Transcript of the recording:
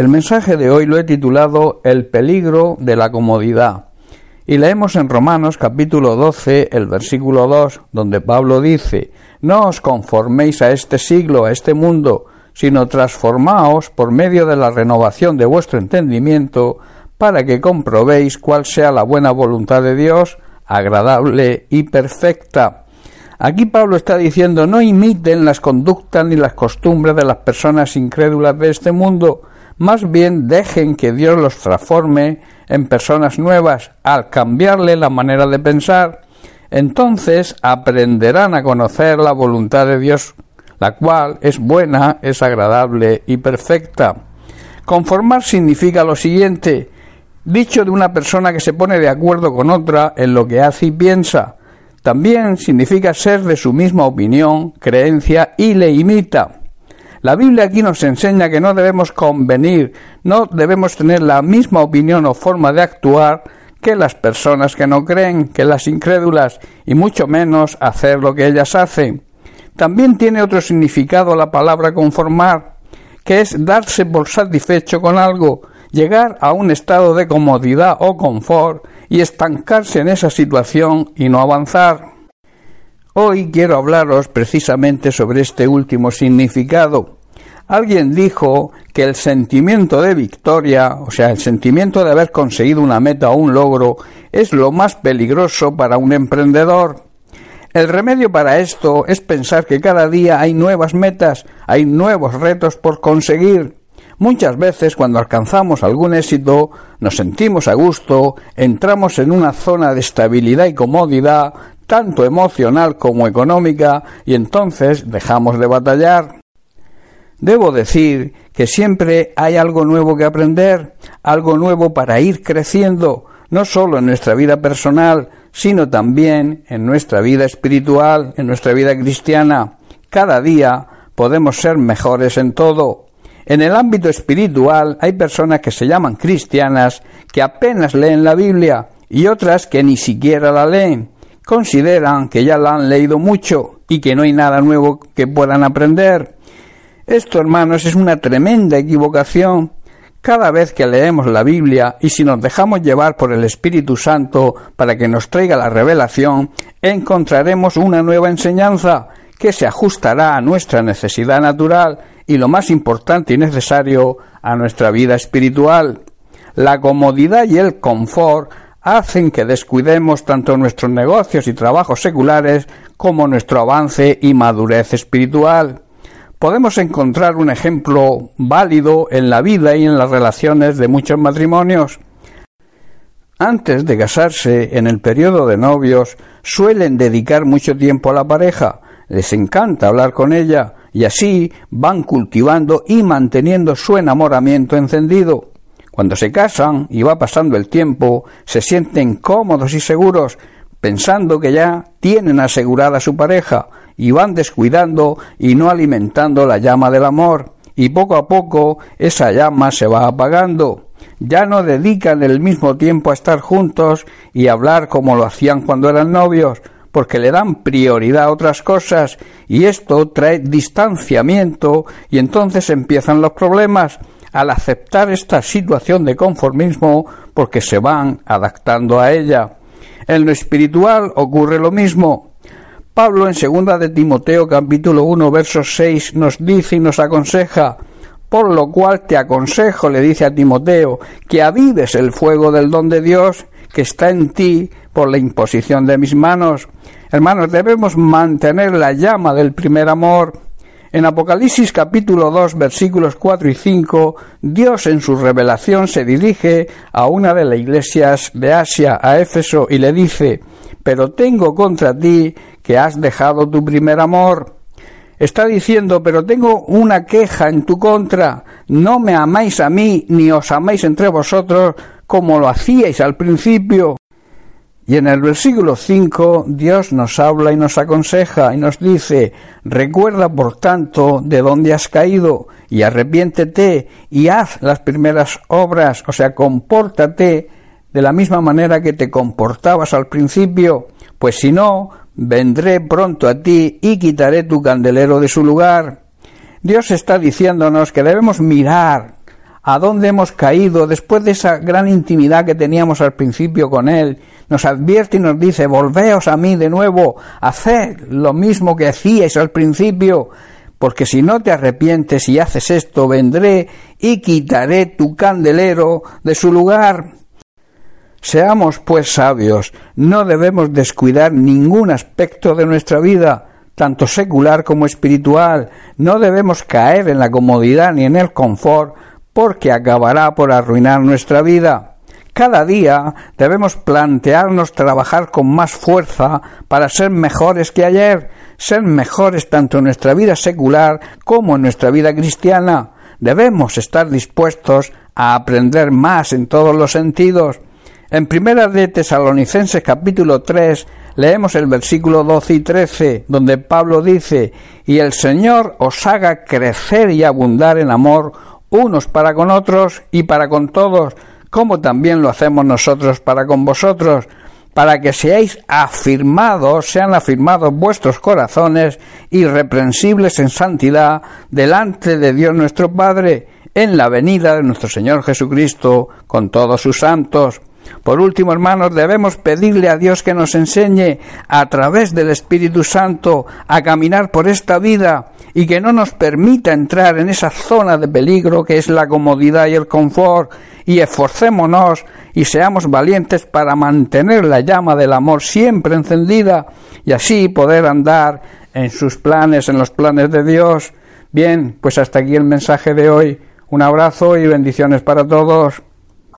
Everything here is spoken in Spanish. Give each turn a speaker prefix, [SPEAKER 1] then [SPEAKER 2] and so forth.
[SPEAKER 1] El mensaje de hoy lo he titulado El peligro de la comodidad. Y leemos en Romanos capítulo 12 el versículo 2, donde Pablo dice, No os conforméis a este siglo, a este mundo, sino transformaos por medio de la renovación de vuestro entendimiento, para que comprobéis cuál sea la buena voluntad de Dios, agradable y perfecta. Aquí Pablo está diciendo no imiten las conductas ni las costumbres de las personas incrédulas de este mundo, más bien dejen que Dios los transforme en personas nuevas al cambiarle la manera de pensar. Entonces aprenderán a conocer la voluntad de Dios, la cual es buena, es agradable y perfecta. Conformar significa lo siguiente, dicho de una persona que se pone de acuerdo con otra en lo que hace y piensa. También significa ser de su misma opinión, creencia y le imita. La Biblia aquí nos enseña que no debemos convenir, no debemos tener la misma opinión o forma de actuar que las personas que no creen, que las incrédulas, y mucho menos hacer lo que ellas hacen. También tiene otro significado la palabra conformar, que es darse por satisfecho con algo, llegar a un estado de comodidad o confort y estancarse en esa situación y no avanzar. Hoy quiero hablaros precisamente sobre este último significado. Alguien dijo que el sentimiento de victoria, o sea, el sentimiento de haber conseguido una meta o un logro, es lo más peligroso para un emprendedor. El remedio para esto es pensar que cada día hay nuevas metas, hay nuevos retos por conseguir. Muchas veces cuando alcanzamos algún éxito nos sentimos a gusto, entramos en una zona de estabilidad y comodidad, tanto emocional como económica, y entonces dejamos de batallar. Debo decir que siempre hay algo nuevo que aprender, algo nuevo para ir creciendo, no solo en nuestra vida personal, sino también en nuestra vida espiritual, en nuestra vida cristiana. Cada día podemos ser mejores en todo. En el ámbito espiritual hay personas que se llaman cristianas que apenas leen la Biblia y otras que ni siquiera la leen consideran que ya la han leído mucho y que no hay nada nuevo que puedan aprender. Esto, hermanos, es una tremenda equivocación. Cada vez que leemos la Biblia y si nos dejamos llevar por el Espíritu Santo para que nos traiga la revelación, encontraremos una nueva enseñanza que se ajustará a nuestra necesidad natural y lo más importante y necesario a nuestra vida espiritual. La comodidad y el confort hacen que descuidemos tanto nuestros negocios y trabajos seculares como nuestro avance y madurez espiritual. Podemos encontrar un ejemplo válido en la vida y en las relaciones de muchos matrimonios. Antes de casarse, en el periodo de novios, suelen dedicar mucho tiempo a la pareja, les encanta hablar con ella, y así van cultivando y manteniendo su enamoramiento encendido. Cuando se casan y va pasando el tiempo, se sienten cómodos y seguros, pensando que ya tienen asegurada su pareja, y van descuidando y no alimentando la llama del amor, y poco a poco esa llama se va apagando. Ya no dedican el mismo tiempo a estar juntos y hablar como lo hacían cuando eran novios, porque le dan prioridad a otras cosas, y esto trae distanciamiento, y entonces empiezan los problemas, al aceptar esta situación de conformismo porque se van adaptando a ella. En lo espiritual ocurre lo mismo. Pablo en segunda de Timoteo capítulo 1 verso 6 nos dice y nos aconseja por lo cual te aconsejo, le dice a Timoteo, que avives el fuego del don de Dios que está en ti por la imposición de mis manos. Hermanos, debemos mantener la llama del primer amor en Apocalipsis capítulo 2 versículos 4 y 5, Dios en su revelación se dirige a una de las iglesias de Asia, a Éfeso, y le dice, pero tengo contra ti que has dejado tu primer amor. Está diciendo, pero tengo una queja en tu contra, no me amáis a mí, ni os amáis entre vosotros como lo hacíais al principio. Y en el versículo 5 Dios nos habla y nos aconseja y nos dice, recuerda por tanto de dónde has caído y arrepiéntete y haz las primeras obras, o sea, compórtate de la misma manera que te comportabas al principio, pues si no, vendré pronto a ti y quitaré tu candelero de su lugar. Dios está diciéndonos que debemos mirar a dónde hemos caído después de esa gran intimidad que teníamos al principio con Él. Nos advierte y nos dice, volveos a mí de nuevo, haced lo mismo que hacíais al principio, porque si no te arrepientes y haces esto, vendré y quitaré tu candelero de su lugar. Seamos pues sabios, no debemos descuidar ningún aspecto de nuestra vida, tanto secular como espiritual, no debemos caer en la comodidad ni en el confort, porque acabará por arruinar nuestra vida. Cada día debemos plantearnos trabajar con más fuerza para ser mejores que ayer, ser mejores tanto en nuestra vida secular como en nuestra vida cristiana. Debemos estar dispuestos a aprender más en todos los sentidos. En Primera de Tesalonicenses capítulo 3 leemos el versículo 12 y 13, donde Pablo dice, y el Señor os haga crecer y abundar en amor unos para con otros y para con todos, como también lo hacemos nosotros para con vosotros, para que seáis afirmados, sean afirmados vuestros corazones irreprensibles en santidad delante de Dios nuestro Padre, en la venida de nuestro Señor Jesucristo con todos sus santos. Por último, hermanos, debemos pedirle a Dios que nos enseñe a través del Espíritu Santo a caminar por esta vida y que no nos permita entrar en esa zona de peligro que es la comodidad y el confort y esforcémonos y seamos valientes para mantener la llama del amor siempre encendida y así poder andar en sus planes, en los planes de Dios. Bien, pues hasta aquí el mensaje de hoy. Un abrazo y bendiciones para todos.